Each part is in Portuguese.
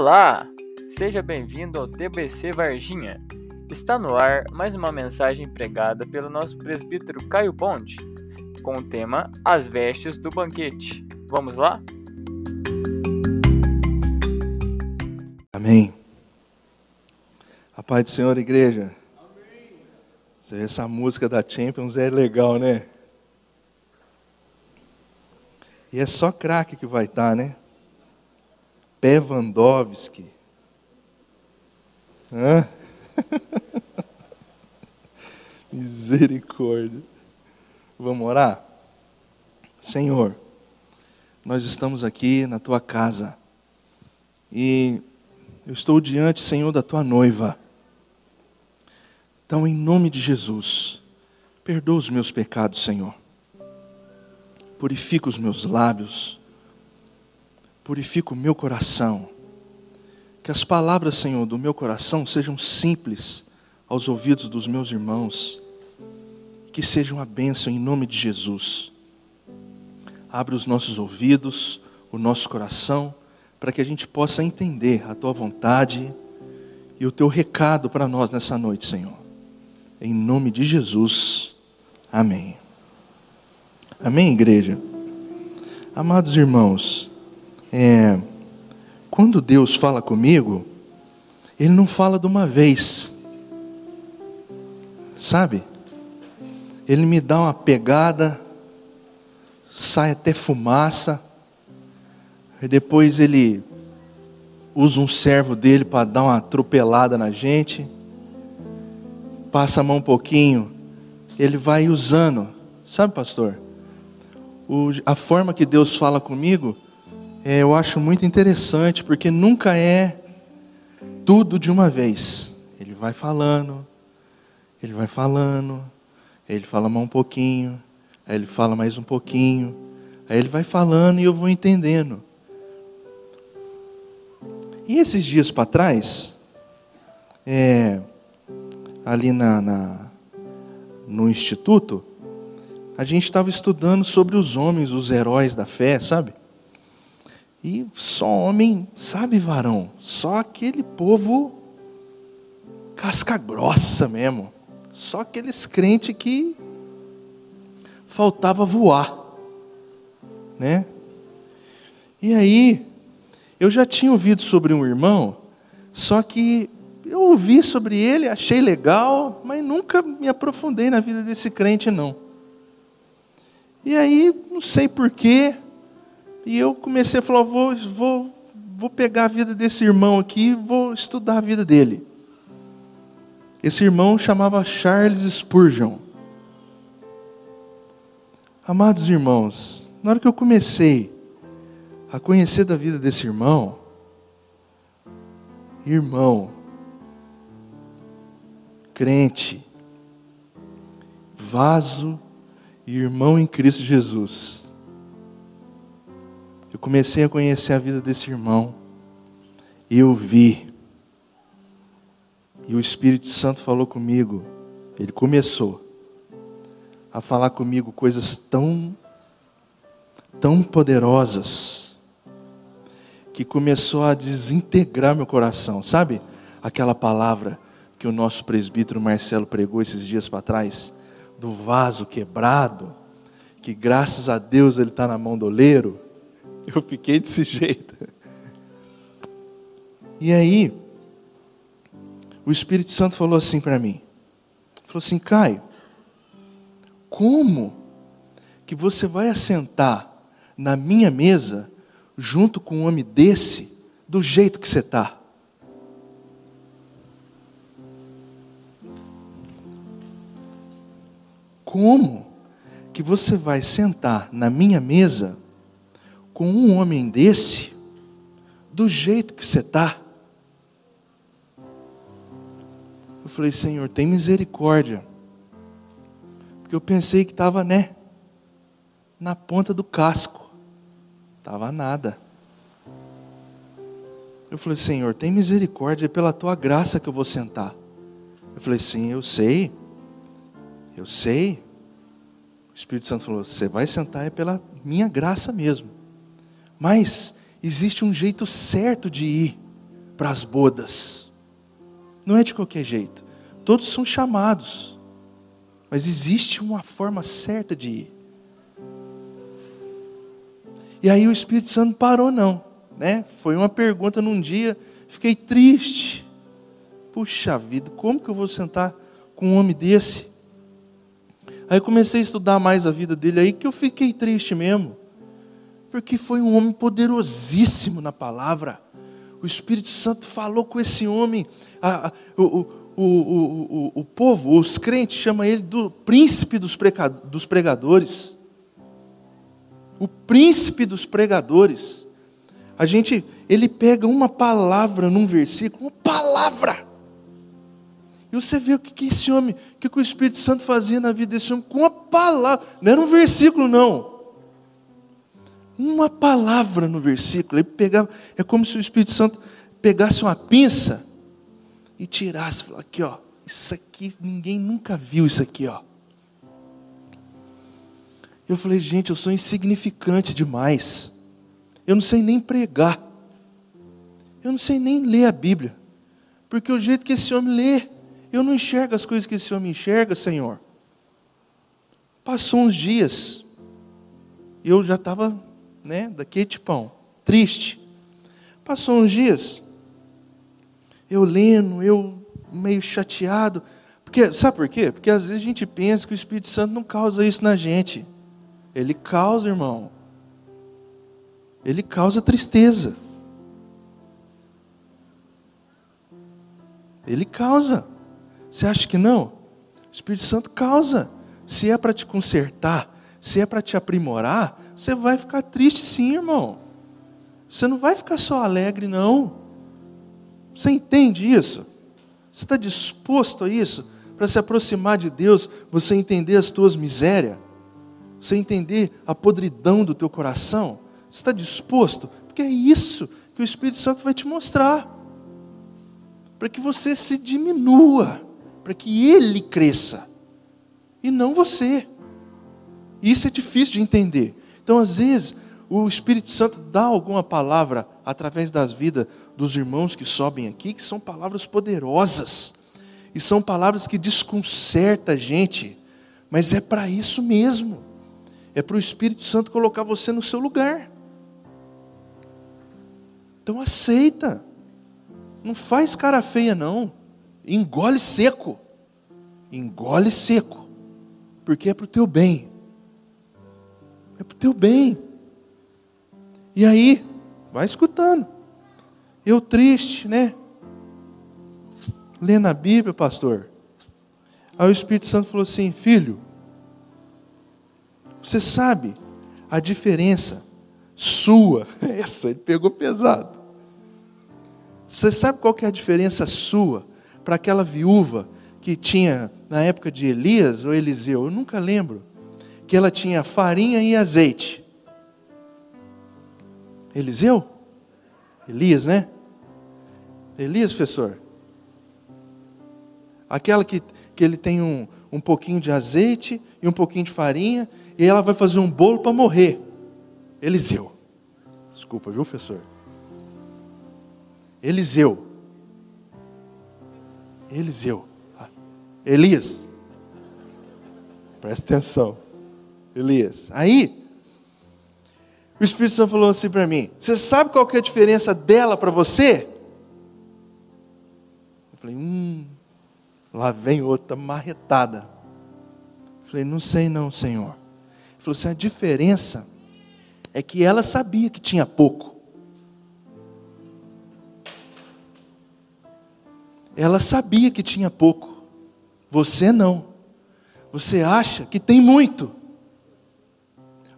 Olá! Seja bem-vindo ao TBC Varginha. Está no ar mais uma mensagem pregada pelo nosso presbítero Caio Bonde, com o tema As Vestes do Banquete. Vamos lá? Amém. A paz do Senhor, igreja. Amém. Essa música da Champions é legal, né? E é só craque que vai estar, né? Pevandovski. Hã? Misericórdia. Vamos orar? Senhor, nós estamos aqui na tua casa e eu estou diante, Senhor, da tua noiva. Então, em nome de Jesus, perdoa os meus pecados, Senhor purifica os meus lábios, purifica o meu coração. Que as palavras, Senhor, do meu coração sejam simples aos ouvidos dos meus irmãos, que sejam a bênção em nome de Jesus. Abre os nossos ouvidos, o nosso coração, para que a gente possa entender a tua vontade e o teu recado para nós nessa noite, Senhor. Em nome de Jesus. Amém. Amém, igreja? Amados irmãos, é, quando Deus fala comigo, Ele não fala de uma vez, sabe? Ele me dá uma pegada, sai até fumaça, e depois Ele usa um servo dele para dar uma atropelada na gente, passa a mão um pouquinho, Ele vai usando, sabe, pastor? o, a forma que Deus fala comigo, é, eu acho muito interessante, porque nunca é tudo de uma vez. Ele vai falando, ele vai falando, ele fala mais um pouquinho, aí ele fala mais um pouquinho, aí ele vai falando e eu vou entendendo. E esses dias para trás, é, ali na, na, no instituto, a gente estava estudando sobre os homens, os heróis da fé, sabe? E só homem, sabe, varão? Só aquele povo casca grossa mesmo. Só aqueles crentes que faltava voar, né? E aí, eu já tinha ouvido sobre um irmão, só que eu ouvi sobre ele, achei legal, mas nunca me aprofundei na vida desse crente, não. E aí, não sei porquê, e eu comecei a falar: vou, vou, vou pegar a vida desse irmão aqui, vou estudar a vida dele. Esse irmão chamava Charles Spurgeon. Amados irmãos, na hora que eu comecei a conhecer da vida desse irmão, irmão, crente, vaso e irmão em Cristo Jesus. Eu comecei a conhecer a vida desse irmão e eu vi. E o Espírito Santo falou comigo. Ele começou a falar comigo coisas tão tão poderosas que começou a desintegrar meu coração. Sabe aquela palavra que o nosso presbítero Marcelo pregou esses dias para trás? do vaso quebrado, que graças a Deus ele está na mão do oleiro, eu fiquei desse jeito. E aí, o Espírito Santo falou assim para mim: falou assim, Caio, como que você vai assentar na minha mesa junto com um homem desse, do jeito que você está? Como que você vai sentar na minha mesa com um homem desse, do jeito que você está? Eu falei, Senhor, tem misericórdia. Porque eu pensei que estava, né? Na ponta do casco. Estava nada. Eu falei, Senhor, tem misericórdia, é pela tua graça que eu vou sentar. Eu falei, sim, eu sei. Eu sei. O Espírito Santo falou: Você vai sentar é pela minha graça mesmo. Mas existe um jeito certo de ir. para as bodas. Não é de qualquer jeito. Todos são chamados. Mas existe uma forma certa de ir. E aí o Espírito Santo parou, não. Né? Foi uma pergunta num dia, fiquei triste. Puxa vida, como que eu vou sentar com um homem desse? Aí comecei a estudar mais a vida dele aí, que eu fiquei triste mesmo. Porque foi um homem poderosíssimo na palavra. O Espírito Santo falou com esse homem. A, a, o, o, o, o, povo, os crentes, chamam ele do príncipe dos pregadores. O príncipe dos pregadores. A gente, ele pega uma palavra num versículo, uma palavra. E você vê o que, que esse homem, o que, que o Espírito Santo fazia na vida desse homem com a palavra. Não era um versículo, não uma palavra no versículo. Ele pegava, é como se o Espírito Santo pegasse uma pinça e tirasse, falasse, aqui ó, isso aqui ninguém nunca viu isso aqui ó. Eu falei, gente, eu sou insignificante demais. Eu não sei nem pregar. Eu não sei nem ler a Bíblia. Porque o jeito que esse homem lê, eu não enxergo as coisas que esse homem enxerga, Senhor. Passou uns dias, eu já estava né, daquele tipão, triste. Passou uns dias, eu lendo, eu meio chateado, porque sabe por quê? Porque às vezes a gente pensa que o Espírito Santo não causa isso na gente. Ele causa, irmão. Ele causa tristeza. Ele causa. Você acha que não? O Espírito Santo causa. Se é para te consertar, se é para te aprimorar, você vai ficar triste sim, irmão. Você não vai ficar só alegre, não. Você entende isso? Você está disposto a isso? Para se aproximar de Deus, você entender as tuas misérias? Você entender a podridão do teu coração? Você está disposto? Porque é isso que o Espírito Santo vai te mostrar. Para que você se diminua, para que Ele cresça, e não você. Isso é difícil de entender. Então, às vezes, o Espírito Santo dá alguma palavra através das vidas dos irmãos que sobem aqui, que são palavras poderosas, e são palavras que desconcertam a gente, mas é para isso mesmo, é para o Espírito Santo colocar você no seu lugar. Então aceita, não faz cara feia, não, engole seco, engole seco, porque é para o teu bem é para o teu bem. E aí, vai escutando. Eu triste, né? Lendo a Bíblia, pastor. Aí o Espírito Santo falou assim: Filho, você sabe a diferença sua? Essa ele pegou pesado. Você sabe qual que é a diferença sua para aquela viúva que tinha na época de Elias ou Eliseu? Eu nunca lembro que ela tinha farinha e azeite. Eliseu? Elias, né? Elias, professor. Aquela que, que ele tem um, um pouquinho de azeite e um pouquinho de farinha, e ela vai fazer um bolo para morrer. Eliseu. Desculpa, viu, professor? Eliseu. Eliseu. Ah, Elias. Presta atenção. Elias. Aí, o Espírito Santo falou assim para mim: Você sabe qual que é a diferença dela para você? Eu falei: Hum, lá vem outra marretada. Eu falei: Não sei, não, Senhor. Ele falou assim: A diferença é que ela sabia que tinha pouco. Ela sabia que tinha pouco. Você não. Você acha que tem muito.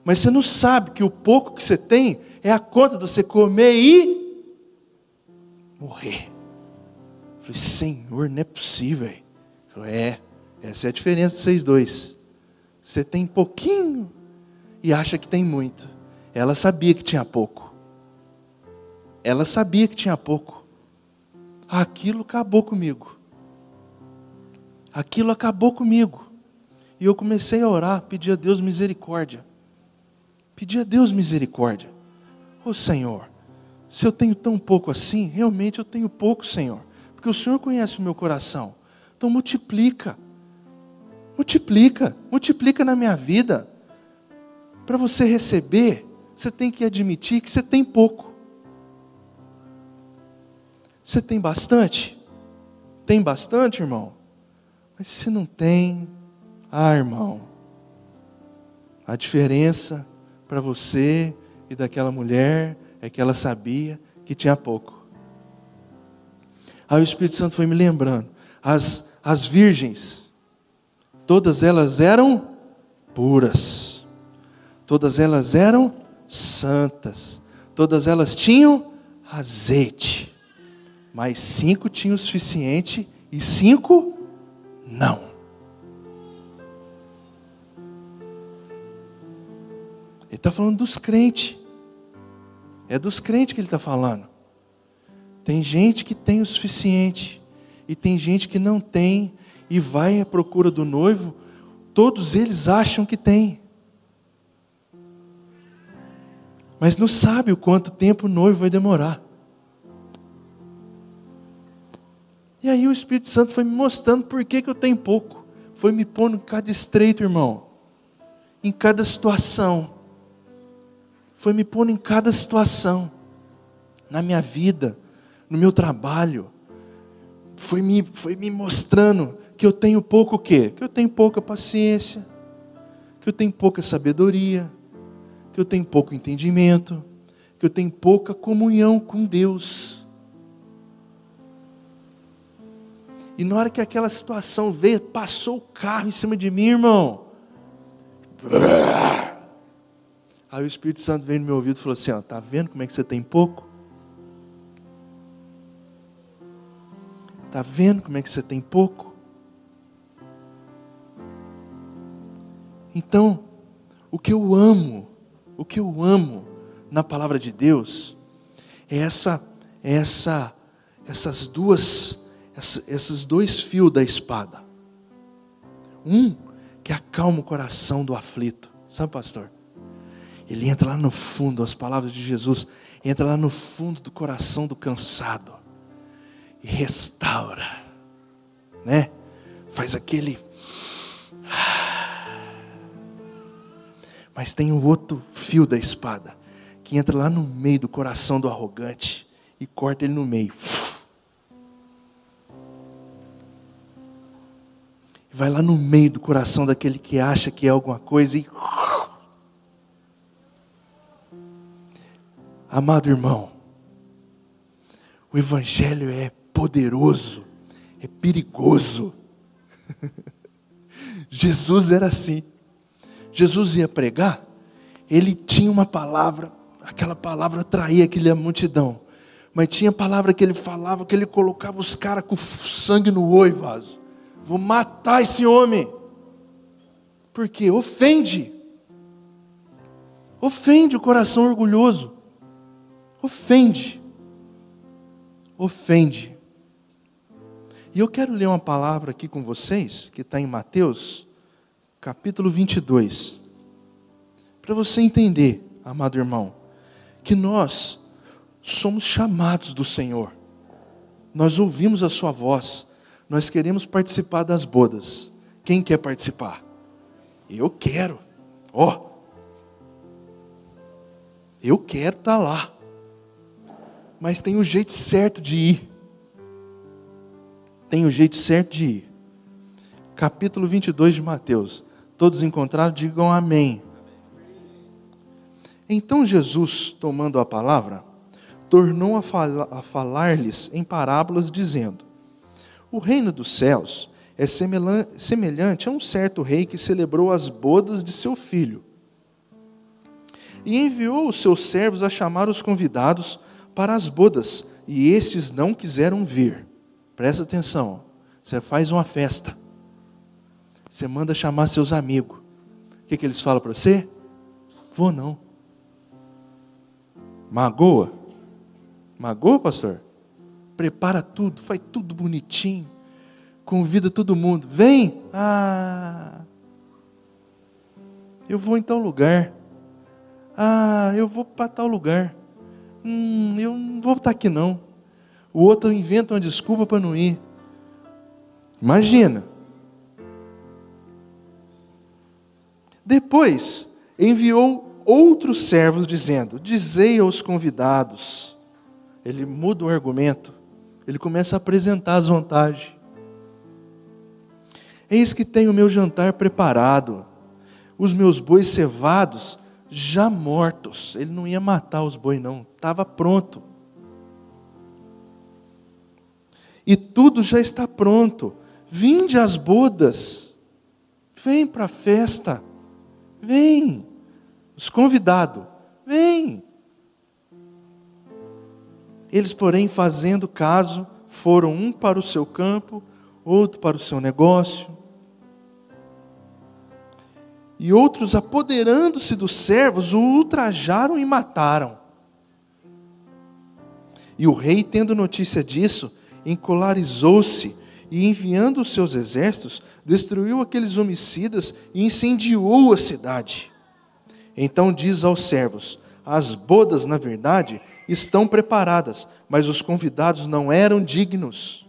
Mas você não sabe que o pouco que você tem é a conta de você comer e morrer. Eu falei, Senhor, não é possível. Ele falou, é, essa é a diferença de vocês dois. Você tem pouquinho e acha que tem muito. Ela sabia que tinha pouco. Ela sabia que tinha pouco. Aquilo acabou comigo. Aquilo acabou comigo. E eu comecei a orar, pedir a Deus misericórdia. Pedir a Deus misericórdia. Ô oh, Senhor, Se eu tenho tão pouco assim, realmente eu tenho pouco, Senhor. Porque o Senhor conhece o meu coração. Então multiplica. Multiplica. Multiplica na minha vida. Para você receber, você tem que admitir que você tem pouco. Você tem bastante? Tem bastante, irmão? Mas se não tem, ah, irmão, a diferença para você e daquela mulher é que ela sabia que tinha pouco. Aí o Espírito Santo foi me lembrando. As, as virgens, todas elas eram puras, todas elas eram santas, todas elas tinham azeite, mas cinco tinham o suficiente e cinco não. Ele está falando dos crentes. É dos crentes que ele está falando. Tem gente que tem o suficiente, e tem gente que não tem, e vai à procura do noivo, todos eles acham que tem. Mas não sabe o quanto tempo o noivo vai demorar. E aí o Espírito Santo foi me mostrando por que, que eu tenho pouco. Foi me pondo em cada estreito, irmão. Em cada situação foi me pondo em cada situação, na minha vida, no meu trabalho, foi me, foi me mostrando que eu tenho pouco o quê? Que eu tenho pouca paciência, que eu tenho pouca sabedoria, que eu tenho pouco entendimento, que eu tenho pouca comunhão com Deus. E na hora que aquela situação veio, passou o carro em cima de mim, irmão. Aí o Espírito Santo veio no meu ouvido e falou assim: ó, tá vendo como é que você tem pouco? Tá vendo como é que você tem pouco? Então, o que eu amo, o que eu amo na palavra de Deus é essa é essa essas duas essa, esses dois fios da espada. Um que acalma o coração do aflito. Sabe, pastor? Ele entra lá no fundo, as palavras de Jesus, entra lá no fundo do coração do cansado e restaura, né? Faz aquele. Mas tem o outro fio da espada que entra lá no meio do coração do arrogante e corta ele no meio. Vai lá no meio do coração daquele que acha que é alguma coisa e Amado irmão, o Evangelho é poderoso, é perigoso. Jesus era assim. Jesus ia pregar, ele tinha uma palavra, aquela palavra atraía aquela multidão. Mas tinha palavra que ele falava que ele colocava os caras com sangue no olho, vaso. Vou matar esse homem. Porque ofende. Ofende o coração orgulhoso ofende. Ofende. E eu quero ler uma palavra aqui com vocês, que está em Mateus, capítulo 22. Para você entender, amado irmão, que nós somos chamados do Senhor. Nós ouvimos a Sua voz. Nós queremos participar das bodas. Quem quer participar? Eu quero. Ó. Oh. Eu quero estar tá lá mas tem o jeito certo de ir. Tem o jeito certo de ir. Capítulo 22 de Mateus. Todos encontraram, digam amém. Então Jesus, tomando a palavra, tornou a, a falar-lhes em parábolas, dizendo: O reino dos céus é semelhante a um certo rei que celebrou as bodas de seu filho. E enviou os seus servos a chamar os convidados para as bodas, e estes não quiseram vir. Presta atenção, você faz uma festa, você manda chamar seus amigos. O que, que eles falam para você? Vou não. Magoa? Magoa, pastor? Prepara tudo, faz tudo bonitinho. Convida todo mundo. Vem! Ah! Eu vou em tal lugar. Ah, eu vou para tal lugar. Hum, eu não vou estar aqui não. O outro inventa uma desculpa para não ir. Imagina. Depois enviou outros servos dizendo: Dizei aos convidados. Ele muda o argumento. Ele começa a apresentar as vantagens. Eis que tenho o meu jantar preparado, os meus bois cevados já mortos. Ele não ia matar os bois, não, estava pronto. E tudo já está pronto. Vinde às bodas, vem para a festa, vem. Os convidados, vem. Eles, porém, fazendo caso, foram um para o seu campo, outro para o seu negócio. E outros, apoderando-se dos servos, o ultrajaram e mataram. E o rei, tendo notícia disso, encolarizou-se e, enviando os seus exércitos, destruiu aqueles homicidas e incendiou a cidade. Então diz aos servos: As bodas, na verdade, estão preparadas, mas os convidados não eram dignos.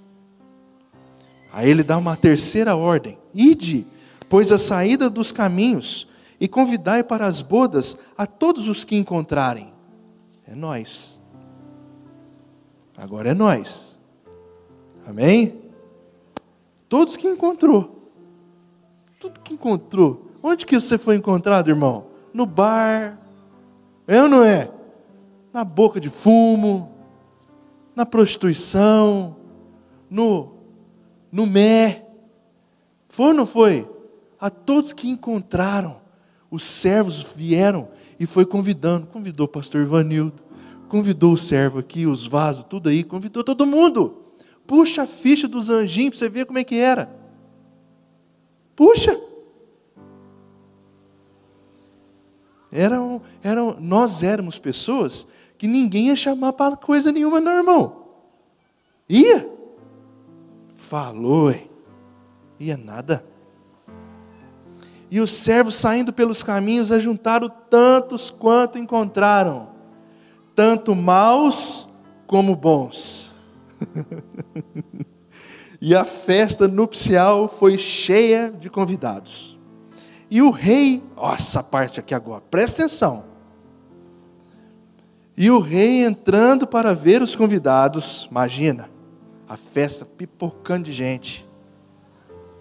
Aí ele dá uma terceira ordem: Ide, pois a saída dos caminhos, e convidai para as bodas a todos os que encontrarem. É nós. Agora é nós. Amém? Todos que encontrou. Tudo que encontrou. Onde que você foi encontrado, irmão? No bar. É ou não é? na boca de fumo, na prostituição, no, no mé. Foi ou não foi? A todos que encontraram, os servos vieram e foi convidando. Convidou o pastor Ivanildo, convidou o servo aqui, os vasos, tudo aí, convidou todo mundo. Puxa a ficha dos anjinhos para você ver como é que era. Puxa! Eram, eram, nós éramos pessoas que ninguém ia chamar para coisa nenhuma, não, irmão. Ia? Falou, ia nada. E os servos saindo pelos caminhos ajuntaram tantos quanto encontraram, tanto maus como bons. e a festa nupcial foi cheia de convidados. E o rei, ó, essa parte aqui agora, presta atenção. E o rei entrando para ver os convidados, imagina, a festa pipocando de gente.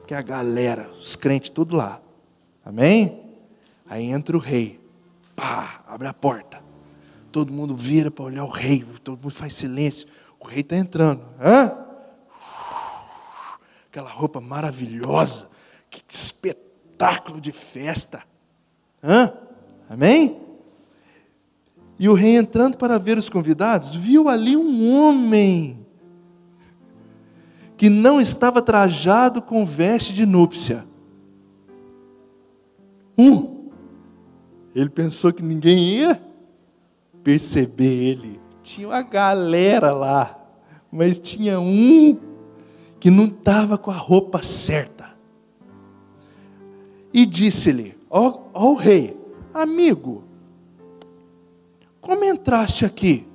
Que a galera, os crentes tudo lá. Amém? Aí entra o rei. Pá, abre a porta. Todo mundo vira para olhar o rei, todo mundo faz silêncio. O rei está entrando. Hã? Aquela roupa maravilhosa. Que espetáculo de festa. Hã? Amém? E o rei, entrando para ver os convidados, viu ali um homem que não estava trajado com veste de núpcia. Um. Ele pensou que ninguém ia perceber ele. Tinha uma galera lá, mas tinha um que não estava com a roupa certa. E disse-lhe: Ó oh, oh, rei, amigo, como entraste aqui?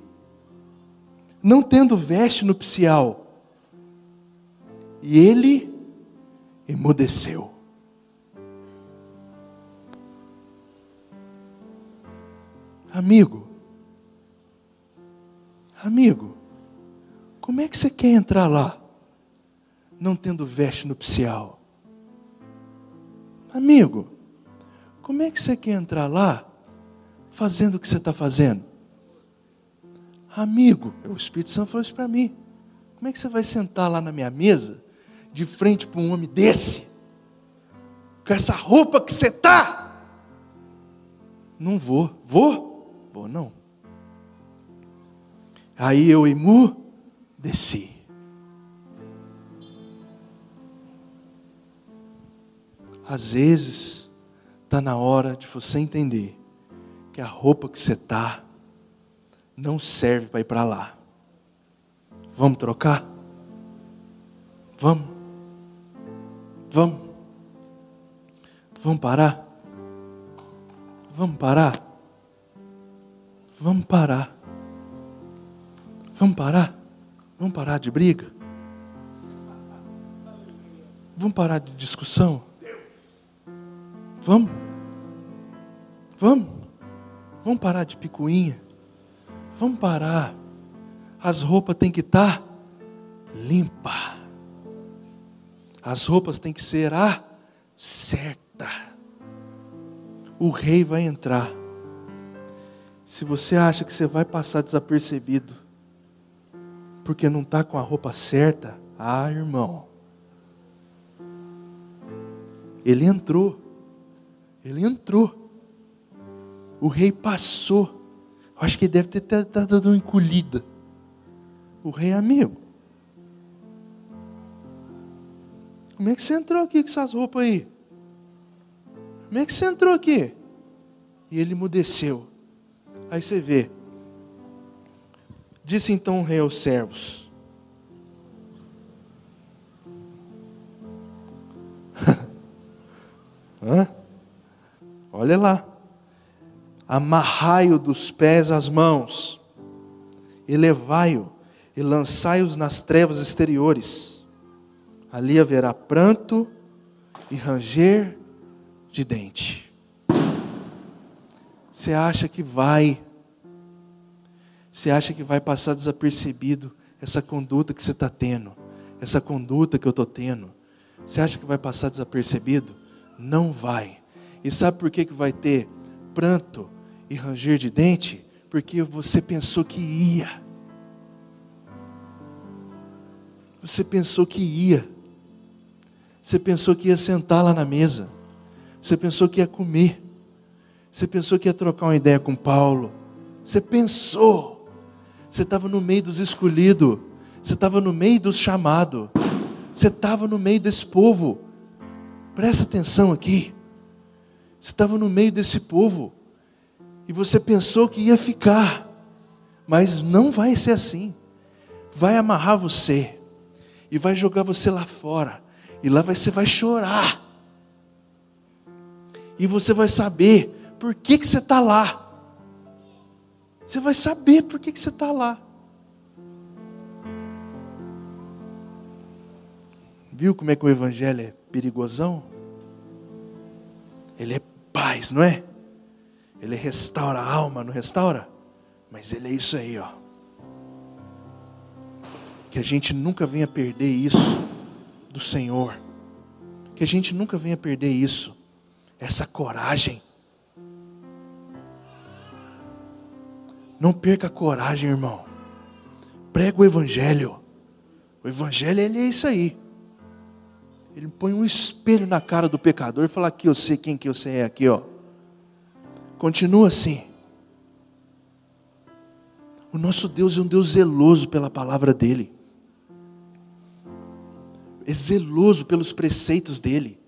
Não tendo veste nupcial. E ele emudeceu. Amigo, amigo, como é que você quer entrar lá, não tendo veste nupcial? Amigo, como é que você quer entrar lá, fazendo o que você está fazendo? Amigo, o Espírito Santo falou isso para mim. Como é que você vai sentar lá na minha mesa, de frente para um homem desse, com essa roupa que você está? Não vou. Vou? Vou não. Aí eu, Imu, desci. Às vezes, está na hora de você entender que a roupa que você está não serve para ir para lá. Vamos trocar? Vamos? Vamos? Vamos parar? Vamos parar? Vamos parar. Vamos parar? Vamos parar de briga? Vamos parar de discussão? Vamos? Vamos? Vamos parar de picuinha? Vamos parar. As roupas têm que estar tá limpa. As roupas têm que ser a certa. O rei vai entrar. Se você acha que você vai passar desapercebido, porque não está com a roupa certa, ah, irmão, ele entrou, ele entrou, o rei passou, eu acho que ele deve ter dado uma encolhida, o rei é amigo, Como é que você entrou aqui com essas roupas aí? Como é que você entrou aqui? E ele mudeceu. Aí você vê. Disse então o rei aos servos? Olha lá. Amarrai-o dos pés às mãos, elevai-o e lançai-os nas trevas exteriores ali haverá pranto e ranger de dente. Você acha que vai, você acha que vai passar desapercebido essa conduta que você está tendo, essa conduta que eu estou tendo? Você acha que vai passar desapercebido? Não vai. E sabe por que, que vai ter pranto e ranger de dente? Porque você pensou que ia. Você pensou que ia. Você pensou que ia sentar lá na mesa. Você pensou que ia comer. Você pensou que ia trocar uma ideia com Paulo. Você pensou. Você estava no meio dos escolhidos. Você estava no meio dos chamados. Você estava no meio desse povo. Presta atenção aqui. Você estava no meio desse povo. E você pensou que ia ficar. Mas não vai ser assim. Vai amarrar você. E vai jogar você lá fora e lá você vai chorar. E você vai saber por que, que você está lá. Você vai saber por que, que você está lá. Viu como é que o Evangelho é perigosão? Ele é paz, não é? Ele restaura a alma, não restaura? Mas ele é isso aí, ó. Que a gente nunca venha perder isso do Senhor. Que a gente nunca venha perder isso, essa coragem. Não perca a coragem, irmão. Prega o Evangelho. O Evangelho, ele é isso aí. Ele põe um espelho na cara do pecador e fala: Aqui eu sei quem que você é, aqui, ó. Continua assim. O nosso Deus é um Deus zeloso pela palavra dEle é zeloso pelos preceitos dele.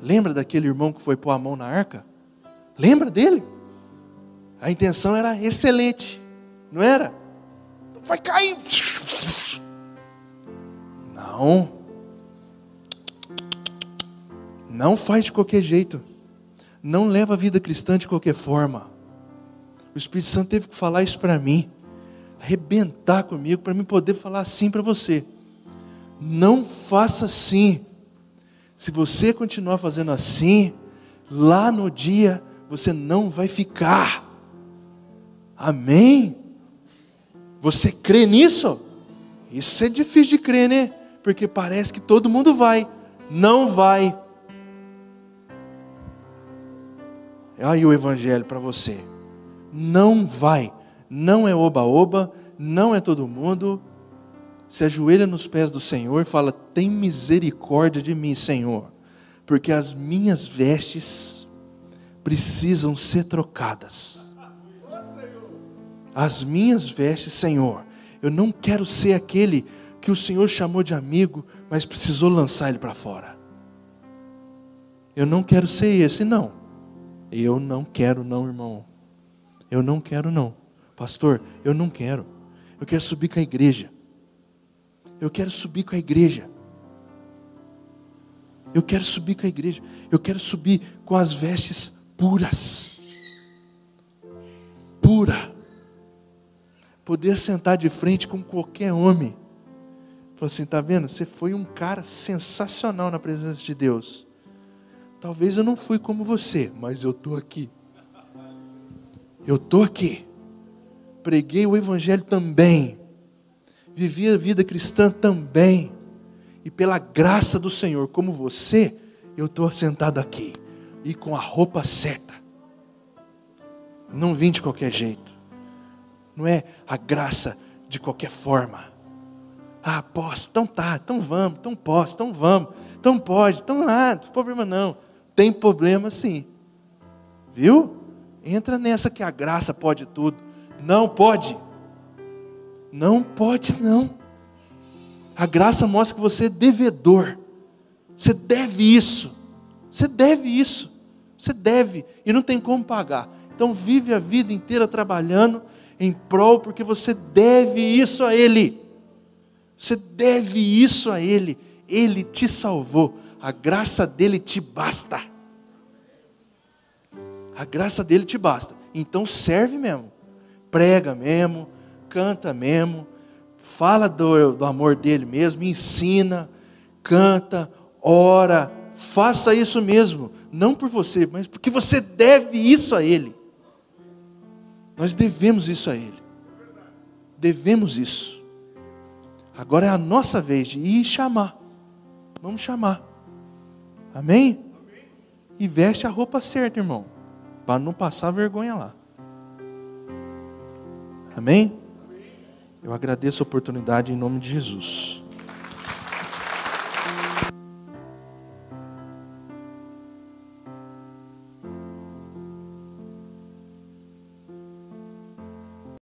Lembra daquele irmão que foi pôr a mão na arca? Lembra dele? A intenção era excelente, não era? Vai cair. Não. Não faz de qualquer jeito. Não leva a vida cristã de qualquer forma. O Espírito Santo teve que falar isso para mim, arrebentar comigo, para mim poder falar assim para você. Não faça assim. Se você continuar fazendo assim, lá no dia você não vai ficar. Amém? Você crê nisso? Isso é difícil de crer, né? Porque parece que todo mundo vai. Não vai. Aí o evangelho para você. Não vai. Não é oba-oba, não é todo mundo, se ajoelha nos pés do Senhor e fala: Tem misericórdia de mim, Senhor, porque as minhas vestes precisam ser trocadas. As minhas vestes, Senhor, eu não quero ser aquele que o Senhor chamou de amigo, mas precisou lançar ele para fora. Eu não quero ser esse, não. Eu não quero, não, irmão. Eu não quero, não. Pastor, eu não quero. Eu quero subir com a igreja. Eu quero subir com a igreja. Eu quero subir com a igreja. Eu quero subir com as vestes puras. Pura. Poder sentar de frente com qualquer homem. Falou assim: tá vendo? Você foi um cara sensacional na presença de Deus. Talvez eu não fui como você, mas eu estou aqui. Eu estou aqui. Preguei o Evangelho também. Vivi a vida cristã também. E pela graça do Senhor, como você, eu estou sentado aqui. E com a roupa certa. Não vim de qualquer jeito. Não é a graça de qualquer forma. Ah, posso, então tá, então vamos, então posso, então vamos, então pode, então ah, não tem problema não. Tem problema sim. Viu? Entra nessa que a graça pode tudo. Não pode. Não pode não. A graça mostra que você é devedor. Você deve isso. Você deve isso. Você deve e não tem como pagar. Então vive a vida inteira trabalhando em prol porque você deve isso a ele. Você deve isso a Ele. Ele te salvou. A graça dele te basta. A graça dele te basta. Então serve mesmo. Prega mesmo. Canta mesmo. Fala do, do amor dele mesmo. Ensina. Canta. Ora. Faça isso mesmo. Não por você, mas porque você deve isso a Ele. Nós devemos isso a Ele. Devemos isso. Agora é a nossa vez de ir chamar. Vamos chamar. Amém? E veste a roupa certa, irmão. Para não passar vergonha lá. Amém? Eu agradeço a oportunidade em nome de Jesus.